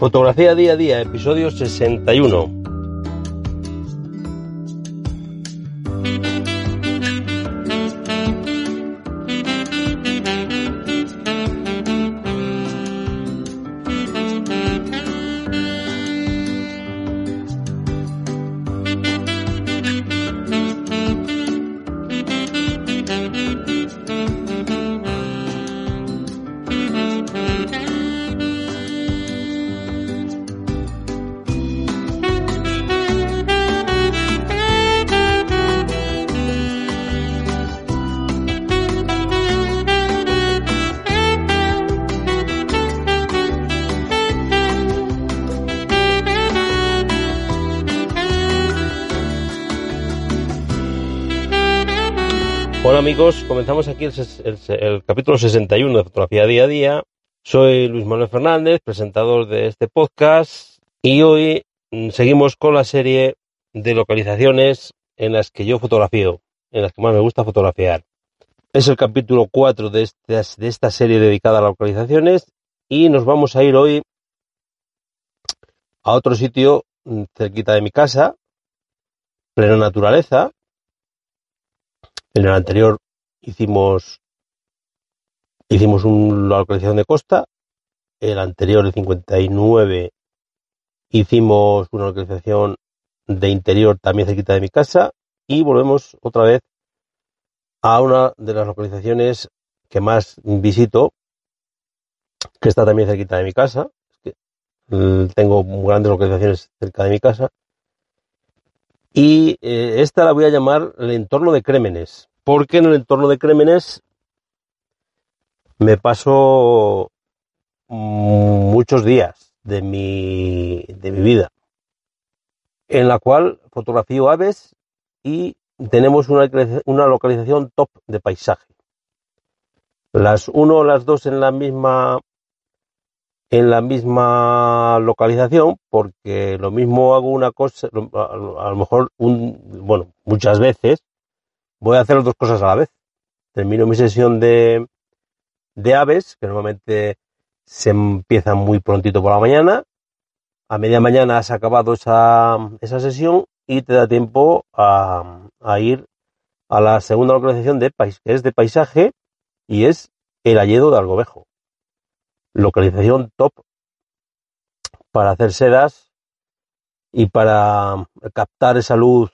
Fotografía día a día, episodio 61. Hola amigos, comenzamos aquí el, capítulo 61 de Fotografía Día a Día. Soy Luis Manuel Fernández, presentador de este podcast, y hoy mm, seguimos con la serie de localizaciones en las que yo fotografío, en las que más me gusta fotografiar. Es el capítulo 4 de, de esta serie dedicada a localizaciones y nos vamos a ir hoy a otro sitio mm, cerquita de mi casa, plena naturaleza, en el anterior hicimos hicimos una localización de costa. El anterior, el 59, hicimos una localización de interior también cerquita de mi casa. Y volvemos otra vez a una de las localizaciones que más visito, que está también cerquita de mi casa. Mm, tengo grandes localizaciones cerca de mi casa. Y eh, esta la voy a llamar el entorno de Crémenes, porque en el entorno de Crémenes me paso muchos días de mi, de mi vida, en la cual fotografío aves y tenemos una, una localización top de paisaje. Las uno o las dos en la misma en la misma localización, porque lo mismo hago una cosa, a, lo mejor, un, bueno, muchas veces voy a hacer dos cosas a la vez. Termino mi sesión de, de aves, que normalmente se empieza muy prontito por la mañana. A media mañana has acabado esa, esa sesión y te da tiempo a, a ir a la segunda localización de que es de paisaje y es el Alledo de Algobejo localización top para hacer sedas y para captar esa luz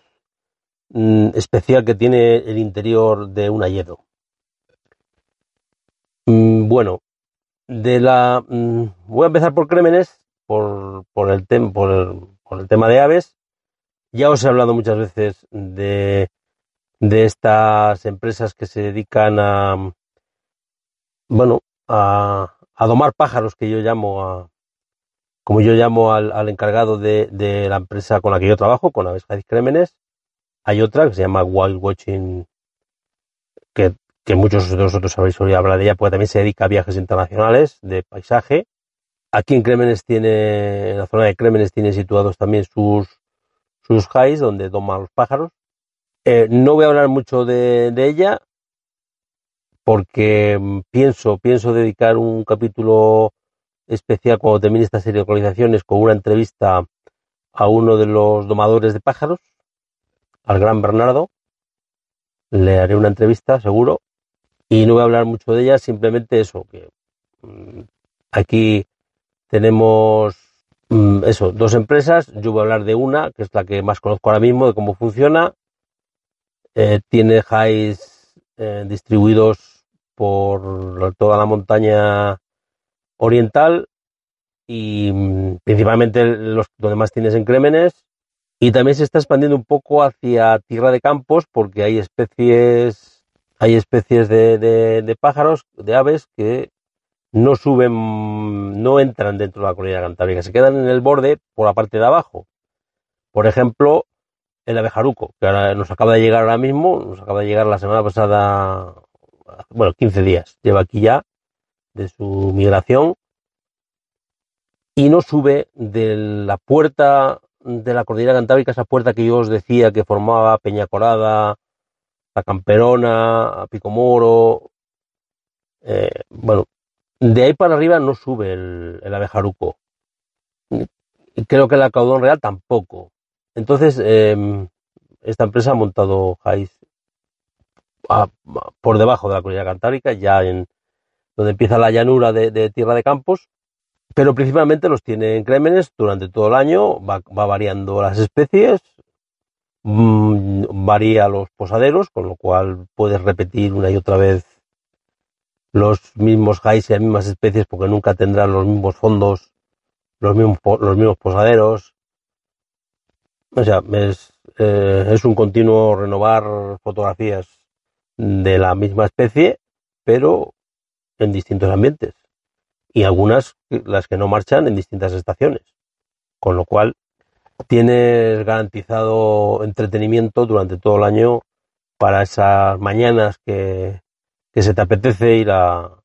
mm, especial que tiene el interior de un ayedo. Mm, bueno, de la mm, voy a empezar por Crémenes, por, por, el por, el, por el tema de aves. Ya os he hablado muchas veces de, de estas empresas que se dedican a bueno a, a domar pájaros que yo llamo a, como yo llamo al, encargado de, la empresa con la que yo trabajo, con Aves Crémenes. Hay otra que se llama Wild Watching, que, muchos de vosotros habéis oído hablar de ella, porque también se dedica a viajes internacionales de paisaje. Aquí en Crémenes tiene, en la zona de Crémenes tiene situados también sus, sus highs donde doma los pájaros. Eh, no voy a hablar mucho de, de ella, porque mm, pienso, pienso dedicar un capítulo especial cuando termine esta serie de localizaciones con una entrevista a uno de los domadores de pájaros, al gran Bernardo. Le haré una entrevista, seguro, y no voy a hablar mucho de ella, simplemente eso, que mm, aquí tenemos mm, eso, dos empresas, yo voy a hablar de una, que es la que más conozco ahora mismo, de cómo funciona. Eh, tiene highs eh, distribuidos por toda la montaña oriental y mm, principalmente los donde más tienes en y también se está expandiendo un poco hacia tierra de campos porque hay especies hay especies de, de, pájaros de aves que no suben no entran dentro de la cordillera cantábrica se quedan en el borde por la parte de abajo. Por ejemplo el abejaruco que ahora nos acaba de llegar ahora mismo nos acaba de llegar la semana pasada bueno, 15 días lleva aquí ya de su migración y no sube de la puerta de la cordillera cantábrica, esa puerta que yo os decía que formaba Peña Corada, la Camperona, Picomoro, eh, bueno, de ahí para arriba no sube el, abejaruco. creo que el caudón real tampoco. Entonces, em, esta empresa ha montado highs por debajo de la cordillera cantábrica, ya en donde empieza la llanura de, tierra de campos, pero principalmente los tiene en crémenes durante todo el año, va, variando las especies, mm, varía los posaderos, con lo cual puedes repetir una y otra vez los mismos highs y las mismas especies porque nunca tendrán los mismos fondos, los mismos, los mismos posaderos. O sea, es, eh, es un continuo renovar fotografías de la misma especie, pero en distintos ambientes. Y algunas, las que no marchan, en distintas estaciones. Con lo cual, tienes garantizado entretenimiento durante todo el año para esas mañanas que, que se te apetece ir a,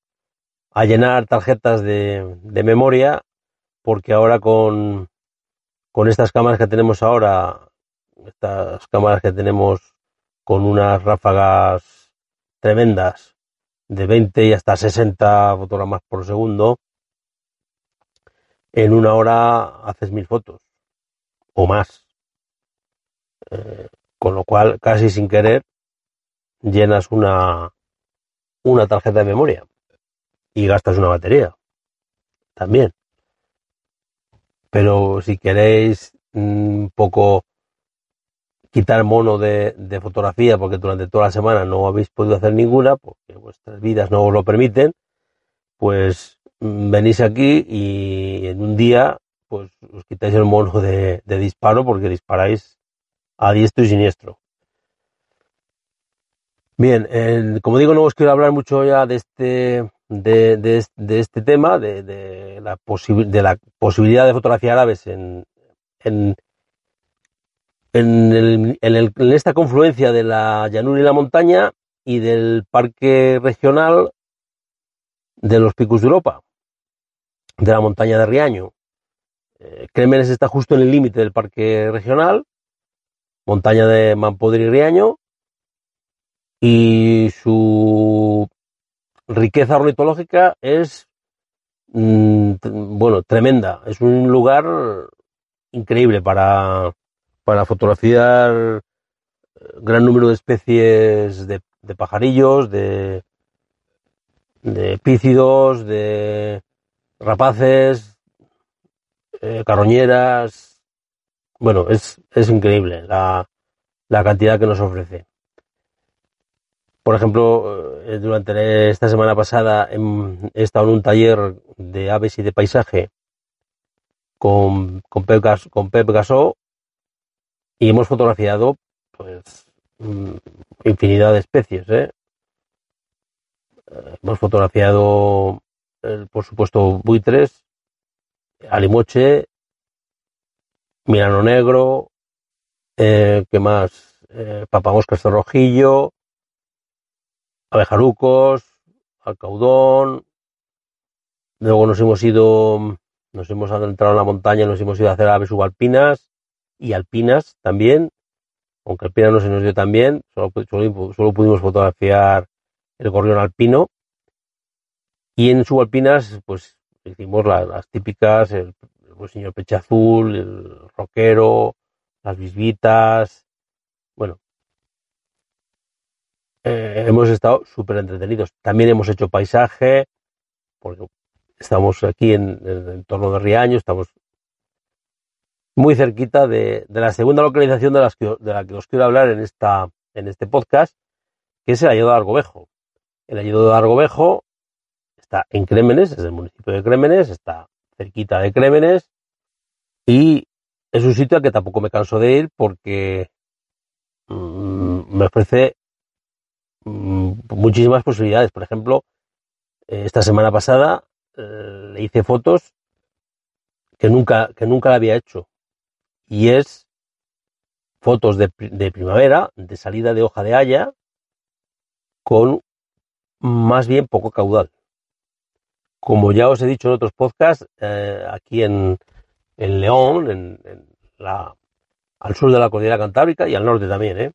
a llenar tarjetas de, de, memoria, porque ahora con, con estas cámaras que tenemos ahora, estas cámaras que tenemos con unas ráfagas tremendas de 20 y hasta 60 fotogramas por segundo, en una hora haces mil fotos o más. Eh, con lo cual, casi sin querer, llenas una, una tarjeta de memoria y gastas una batería también. Pero si queréis un poco quitar mono de, fotografía porque durante toda la semana no habéis podido hacer ninguna, porque vuestras vidas no os lo permiten, pues mm, venís aquí y en un día pues os quitáis el mono de, disparo porque disparáis a diestro y siniestro. Bien, como digo, no os quiero hablar mucho ya de este, de, este tema, de, la de la posibilidad de fotografiar aves en, en, en, esta confluencia de la llanura y la montaña y del parque regional de los Picos de Europa, de la montaña de Riaño. Eh, Crémenes está justo en el límite del parque regional, montaña de Mampodri y Riaño, y su riqueza ornitológica es, mm, bueno, tremenda. Es un lugar increíble para, para fotografiar eh, gran número de especies de, pajarillos, de, de epícidos, de rapaces, eh, carroñeras. Bueno, es, es increíble la, la, cantidad que nos ofrece. Por ejemplo, eh, durante esta semana pasada he estado en un taller de aves y de paisaje con, con Pep Gasó y hemos fotografiado pues mm, infinidad de especies. ¿eh? Eh, hemos fotografiado, por supuesto, buitres, alimoche, mirano negro, eh, ¿qué más? Eh, papamoscas de rojillo, abejarucos, alcaudón. Luego nos hemos ido, nos hemos adentrado en la montaña, nos hemos ido a hacer aves subalpinas y alpinas también, aunque alpina no se nos dio tan bien, solo, solo, pudimos fotografiar el gorrión alpino. Y en subalpinas, pues hicimos las, típicas, el, señor peche azul, el roquero, las bisbitas, bueno. Eh, hemos estado súper entretenidos. También hemos hecho paisaje, porque estamos aquí en, en el entorno de Riaño, estamos muy cerquita de, la segunda localización de, las de la que os quiero hablar en, esta, en este podcast, que es el Ayudo de Argobejo. El Ayudo de Argobejo está en Crémenes, es el municipio de Crémenes, está cerquita de Crémenes y es un sitio al que tampoco me canso de ir porque mm, me ofrece mm, muchísimas posibilidades. Por ejemplo, eh, esta semana pasada eh, le hice fotos que nunca, que nunca la había hecho y es fotos de, primavera, de salida de hoja de haya, con más bien poco caudal. Como ya os he dicho en otros podcasts, eh, aquí en, León, en, la, al sur de la cordillera cantábrica y al norte también, ¿eh?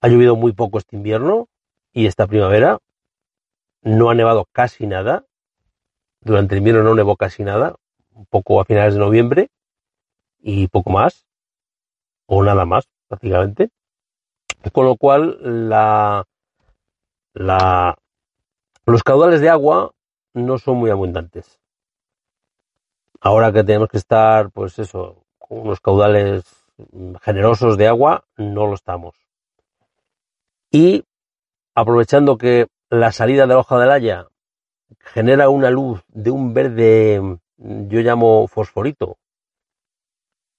ha llovido muy poco este invierno y esta primavera no ha nevado casi nada. Durante el invierno no nevó casi nada, un poco a finales de noviembre y poco más, o nada más prácticamente. Con lo cual la, la, los caudales de agua no son muy abundantes. Ahora que tenemos que estar, pues eso, con unos caudales generosos de agua, no lo estamos. Y aprovechando que la salida de la hoja de haya genera una luz de un verde, yo llamo fosforito.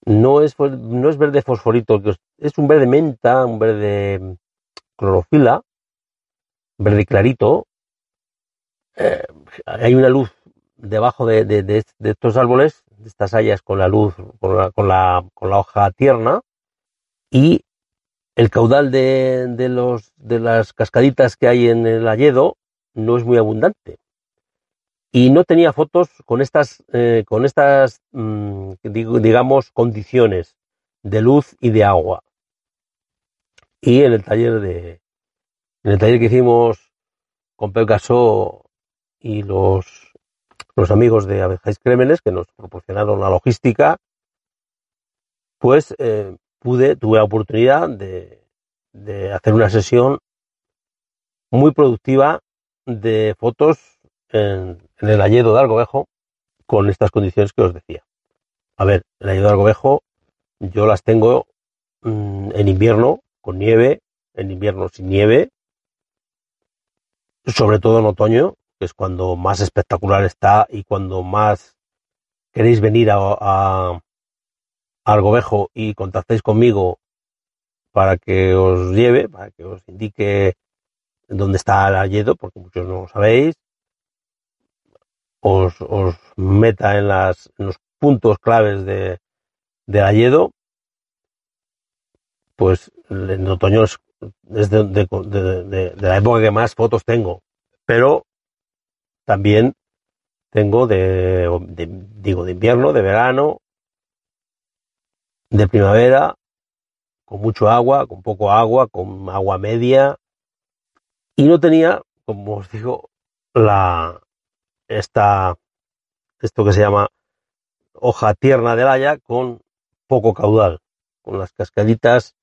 No es, no es verde fosforito, es un verde menta, un verde clorofila, verde clarito. Eh, hay una luz debajo de, estos árboles, de estas hayas con la luz, con la, con la, con la hoja tierna, y el caudal de, los, de las cascaditas que hay en el Alledo no es muy abundante. Y no tenía fotos con estas, eh, con estas mm, digamos, condiciones de luz y de agua. Y en el taller de, en el taller que hicimos con Pep Casó y los, los amigos de Abejáis Crémenes que nos proporcionaron la logística, pues eh, pude, tuve la oportunidad de, hacer una sesión muy productiva de fotos en, el Alledo de Algovejo con estas condiciones que os decía. A ver, el Alledo de Algovejo yo las tengo mm, en invierno con nieve, en invierno sin nieve, sobre todo en otoño, que es cuando más espectacular está y cuando más queréis venir a, a, Algovejo y contactéis conmigo para que os lleve, para que os indique dónde está el Alledo, porque muchos no lo sabéis, os, meta en, las, los puntos claves de, de pues en otoño es, de, la época que más fotos tengo, pero también tengo de, digo, de invierno, de verano, de primavera, con mucho agua, con poco agua, con agua media, y no tenía, como os digo, la esta esto que se llama hoja tierna del haya con poco caudal, con las cascaditas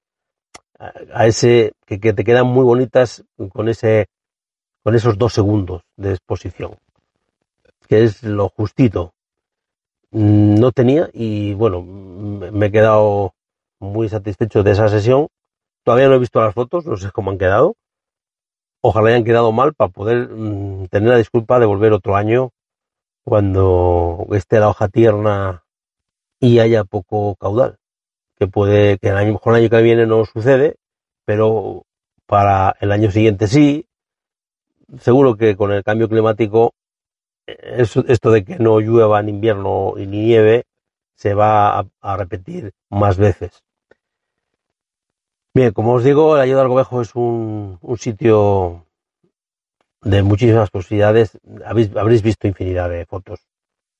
a, ese que, que, te quedan muy bonitas con ese con esos dos segundos de exposición, que es lo justito. Mm, no tenía y bueno, me he quedado muy satisfecho de esa sesión. Todavía no he visto las fotos, no sé cómo han quedado. Ojalá hayan quedado mal para poder mm, tener la disculpa de volver otro año cuando esté la hoja tierna y haya poco caudal. Que puede que el año, mejor año que viene no sucede, pero para el año siguiente sí. Seguro que con el cambio climático esto de que no llueva en invierno y ni nieve se va a, repetir más veces. Bien, como os digo, el Ayuda al Gobejo es un, sitio de muchísimas posibilidades. Habéis, habréis visto infinidad de fotos.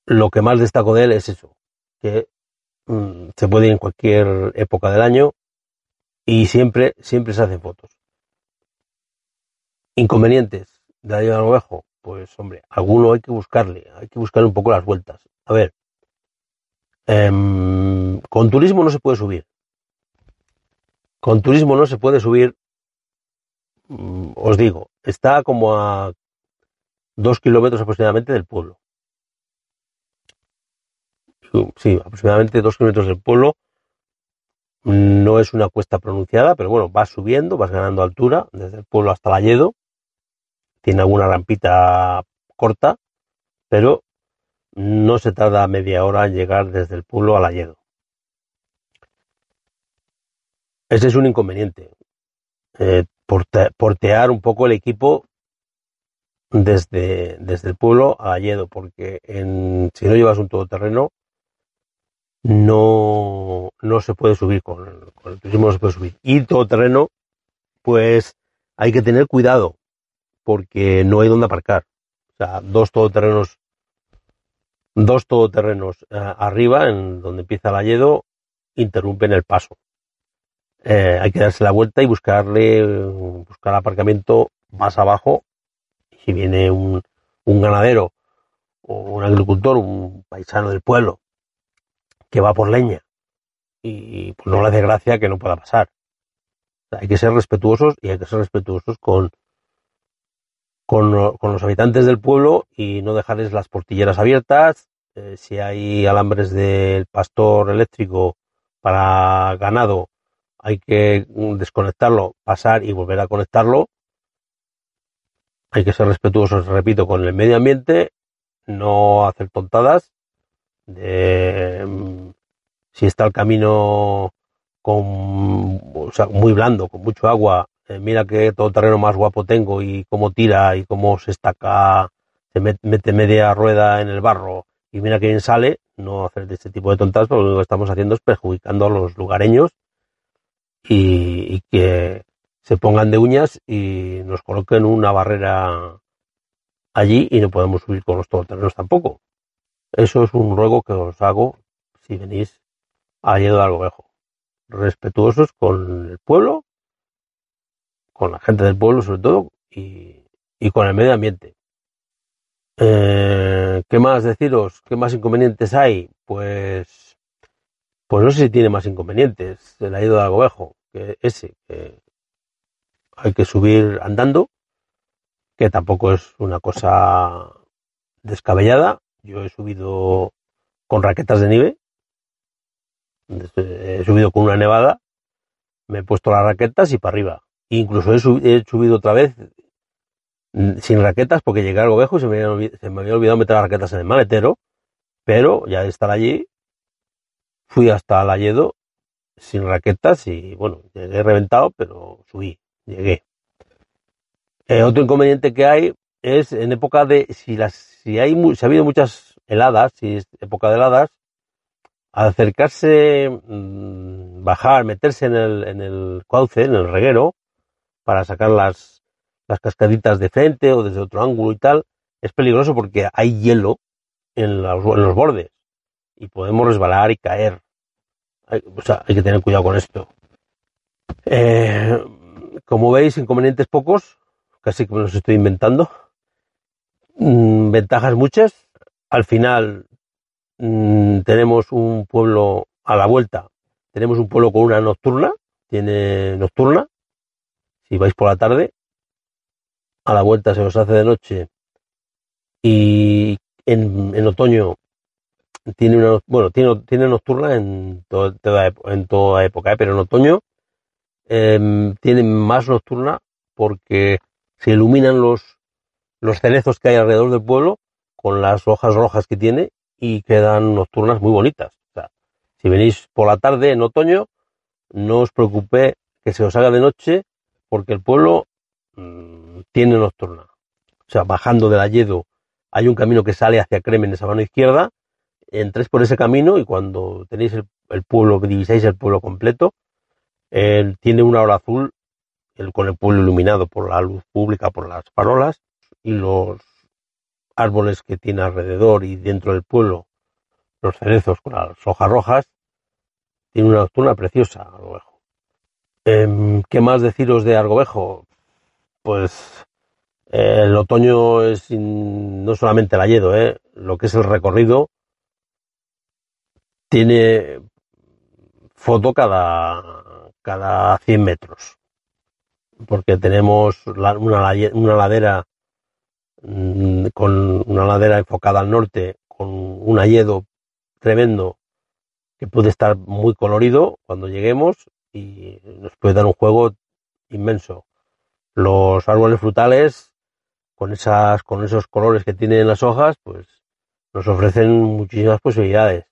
Lo que más destaco de él es eso, que mm, se puede ir en cualquier época del año y siempre, siempre se hacen fotos. Inconvenientes de Ayuda al Gobejo pues hombre, alguno hay que buscarle, hay que buscarle un poco las vueltas. A ver, em, con turismo no se puede subir. Con turismo no se puede subir, mm, os digo, está como a dos kilómetros aproximadamente del pueblo. Sí, aproximadamente dos kilómetros del pueblo. No es una cuesta pronunciada, pero bueno, vas subiendo, vas ganando altura desde el pueblo hasta la Yedo tiene alguna rampita corta, pero no se tarda media hora en llegar desde el pueblo al Alledo. Ese es un inconveniente. Eh, portear un poco el equipo desde, desde el pueblo al Alledo, porque si no llevas un todoterreno, no, no se puede subir con, con el turismo, no se puede subir. Y todoterreno, pues hay que tener cuidado, porque no hay donde aparcar. O sea, dos todoterrenos, dos todoterrenos eh, arriba, en donde empieza el Alledo, interrumpen el paso. Eh, hay que darse la vuelta y buscarle, buscar aparcamiento más abajo. Si viene un, un ganadero o un agricultor, un paisano del pueblo, que va por leña y pues no le hace gracia que no pueda pasar. hay que ser respetuosos y hay que ser respetuosos con, con, los habitantes del pueblo y no dejarles las portilleras abiertas. Eh, si hay alambres del pastor eléctrico para ganado, hay que desconectarlo, pasar y volver a conectarlo. Hay que ser respetuosos, repito, con el medio ambiente, no hacer tontadas. De, si está el camino con, muy blando, con mucho agua, eh, mira que todo terreno más guapo tengo y cómo tira y cómo se estaca, se mete media rueda en el barro y mira que bien sale, no hacer este tipo de tontas, porque lo que estamos haciendo es perjudicando a los lugareños y, que se pongan de uñas y nos coloquen una barrera allí y no podemos subir con los todoterrenos tampoco. Eso es un ruego que os hago si venís a Lledo de Algovejo. Respetuosos con el pueblo, con la gente del pueblo sobre todo y, y con el medio ambiente. Eh, ¿Qué más deciros? ¿Qué más inconvenientes hay? Pues, pues no sé si tiene más inconvenientes el ido de Algovejo que ese, que hay que subir andando, que tampoco es una cosa descabellada. Yo he subido con raquetas de nieve, he subido con una nevada, me he puesto las raquetas y para arriba. Incluso he, subido otra vez mm, sin raquetas porque llegué al Gobejo y se me, había, olvidado meter las raquetas en el maletero, pero ya de estar allí, fui hasta la Yedo sin raquetas y bueno, llegué reventado, pero subí, llegué. Eh, otro inconveniente que hay es en época de, si las, si hay, si ha habido muchas heladas, si es época de heladas, al acercarse, mm, bajar, meterse en el, en el cauce, en el reguero, para sacar las, las cascaditas de frente o desde otro ángulo y tal, es peligroso porque hay hielo en en los bordes y podemos resbalar y caer. Hay, o sea, hay que tener cuidado con esto. Eh, como veis, inconvenientes pocos, casi que me los estoy inventando. Mm, ventajas muchas. Al final mm, tenemos un pueblo a la vuelta. Tenemos un pueblo con una nocturna, tiene nocturna, si vais por la tarde, a la vuelta se os hace de noche y en, otoño tiene una bueno tiene, tiene nocturna en, toda, en toda época ¿eh? pero en otoño em, tiene más nocturna porque se iluminan los los cerezos que hay alrededor del pueblo con las hojas rojas que tiene y quedan nocturnas muy bonitas si venís por la tarde en otoño no os preocupe que se os haga de noche porque el pueblo mm, tiene nocturna. O sea, bajando del Alledo hay un camino que sale hacia Cremen, esa mano izquierda, entréis por ese camino y cuando tenéis el, pueblo, divisáis el pueblo completo, tiene una hora azul el, con el pueblo iluminado por la luz pública, por las farolas y los árboles que tiene alrededor y dentro del pueblo, los cerezos con las hojas rojas, tiene una nocturna preciosa a lo mejor. Em, ¿Qué más deciros de Argovejo? Pues eh, el otoño es no solamente el Alledo, eh, lo que es el recorrido tiene foto cada, cada 100 metros, porque tenemos una, una ladera mm, con una ladera enfocada al norte, con un alledo tremendo que puede estar muy colorido cuando lleguemos y nos puede dar un juego inmenso. Los árboles frutales, con esas, con esos colores que tienen las hojas, pues nos ofrecen muchísimas posibilidades.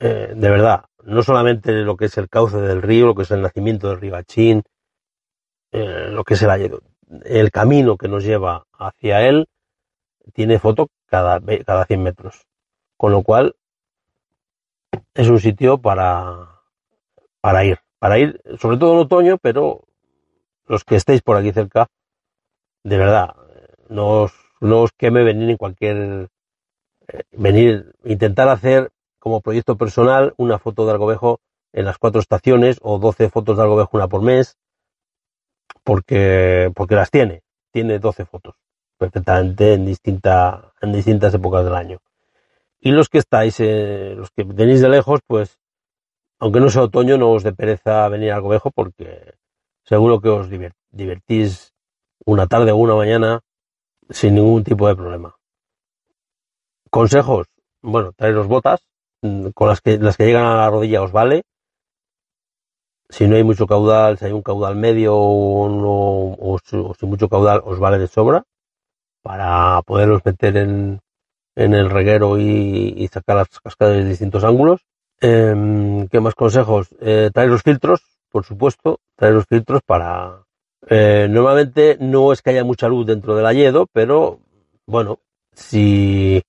Eh, de verdad, no solamente lo que es el cauce del río, lo que es el nacimiento del Ribachín, eh, lo que es el el camino que nos lleva hacia él tiene foto cada, cada 100 metros. Con lo cual, es un sitio para, para ir, para ir, sobre todo en otoño, pero los que estéis por aquí cerca, de verdad, no os, no os queme venir en cualquier, eh, venir, intentar hacer como proyecto personal una foto de Algovejo en las cuatro estaciones o 12 fotos de Algovejo una por mes, porque, porque las tiene, tiene 12 fotos. perfectamente en, distinta, en distintas épocas del año. Y los que estáis, eh, los que tenéis de lejos, pues, aunque no sea otoño, no os dé pereza venir al Gobejo porque seguro que os divertís una tarde o una mañana sin ningún tipo de problema. Consejos, bueno, traeros botas, con las que, las que llegan a la rodilla os vale. Si no hay mucho caudal, si hay un caudal medio o, o, sin mucho caudal, os vale de sobra para poderlos meter en, en el reguero y, sacar las cascadas de distintos ángulos. Em, ¿Qué más consejos? Eh, traer los filtros, por supuesto, traer los filtros para... Eh, normalmente no es que haya mucha luz dentro del ayedo, pero bueno, si,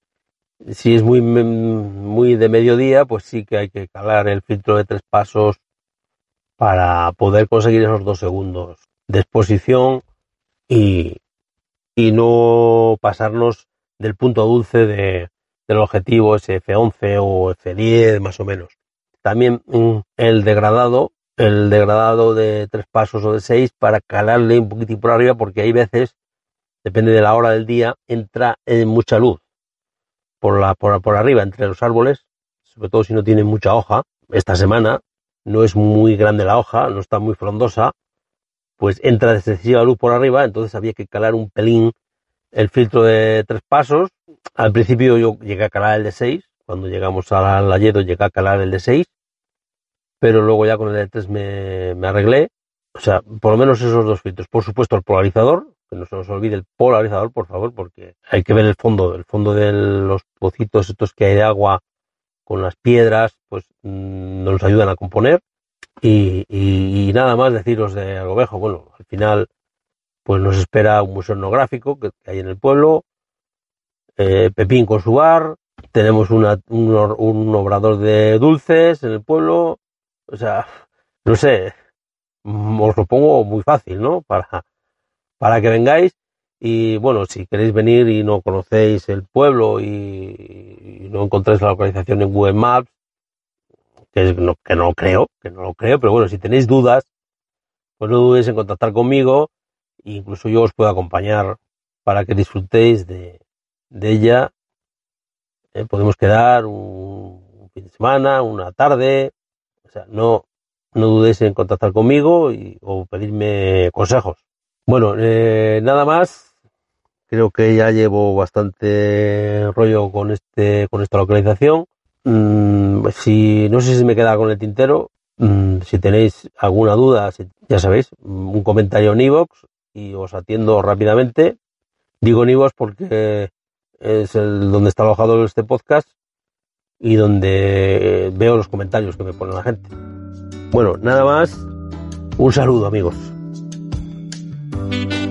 si es muy, muy de mediodía, pues sí que hay que calar el filtro de tres pasos para poder conseguir esos dos segundos de exposición y, y no pasarnos del punto dulce de, del objetivo ese F11 o F10 más o menos. También mm, el degradado, el degradado de tres pasos o de seis para calarle un poquitín por arriba porque hay veces, depende de la hora del día, entra en mucha luz por, la, por, por arriba entre los árboles, sobre todo si no tiene mucha hoja. Esta semana no es muy grande la hoja, no está muy frondosa, pues entra excesiva luz por arriba, entonces había que calar un pelín el filtro de tres pasos. Al principio yo llegué a calar el de seis, cuando llegamos al Layedo llegué a calar el de seis, pero luego ya con el de tres me, me arreglé. O sea, por lo menos esos dos filtros. Por supuesto el polarizador, que no se nos olvide el polarizador, por favor, porque hay que ver el fondo, el fondo de los pocitos estos que hay de agua con las piedras, pues mm, nos ayudan a componer. Y, y, nada más deciros de Algobejo. Bueno, al final pues nos espera un museo etnográfico que, hay en el pueblo, eh, Pepín con su bar, tenemos una, un, obrador de dulces en el pueblo, o sea, no sé, os lo pongo muy fácil, ¿no? Para, para que vengáis y bueno, si queréis venir y no conocéis el pueblo y, no encontráis la localización en Google Maps, que, no, que no lo creo, que no lo creo, pero bueno, si tenéis dudas, pues no dudéis en contactar conmigo incluso yo os puedo acompañar para que disfrutéis de, ella. Eh, podemos quedar un, fin de semana, una tarde, o sea, no, no dudéis en contactar conmigo y, o pedirme consejos. Bueno, eh, nada más. Creo que ya llevo bastante rollo con este, con esta localización. Mm, si no sé si me queda con el tintero. Mm, si tenéis alguna duda, ya sabéis, un comentario en iVoox y os atiendo rápidamente. Digo Nivos porque es el donde está alojado este podcast y donde veo los comentarios que me pone la gente. Bueno, nada más. Un saludo amigos. Thank you.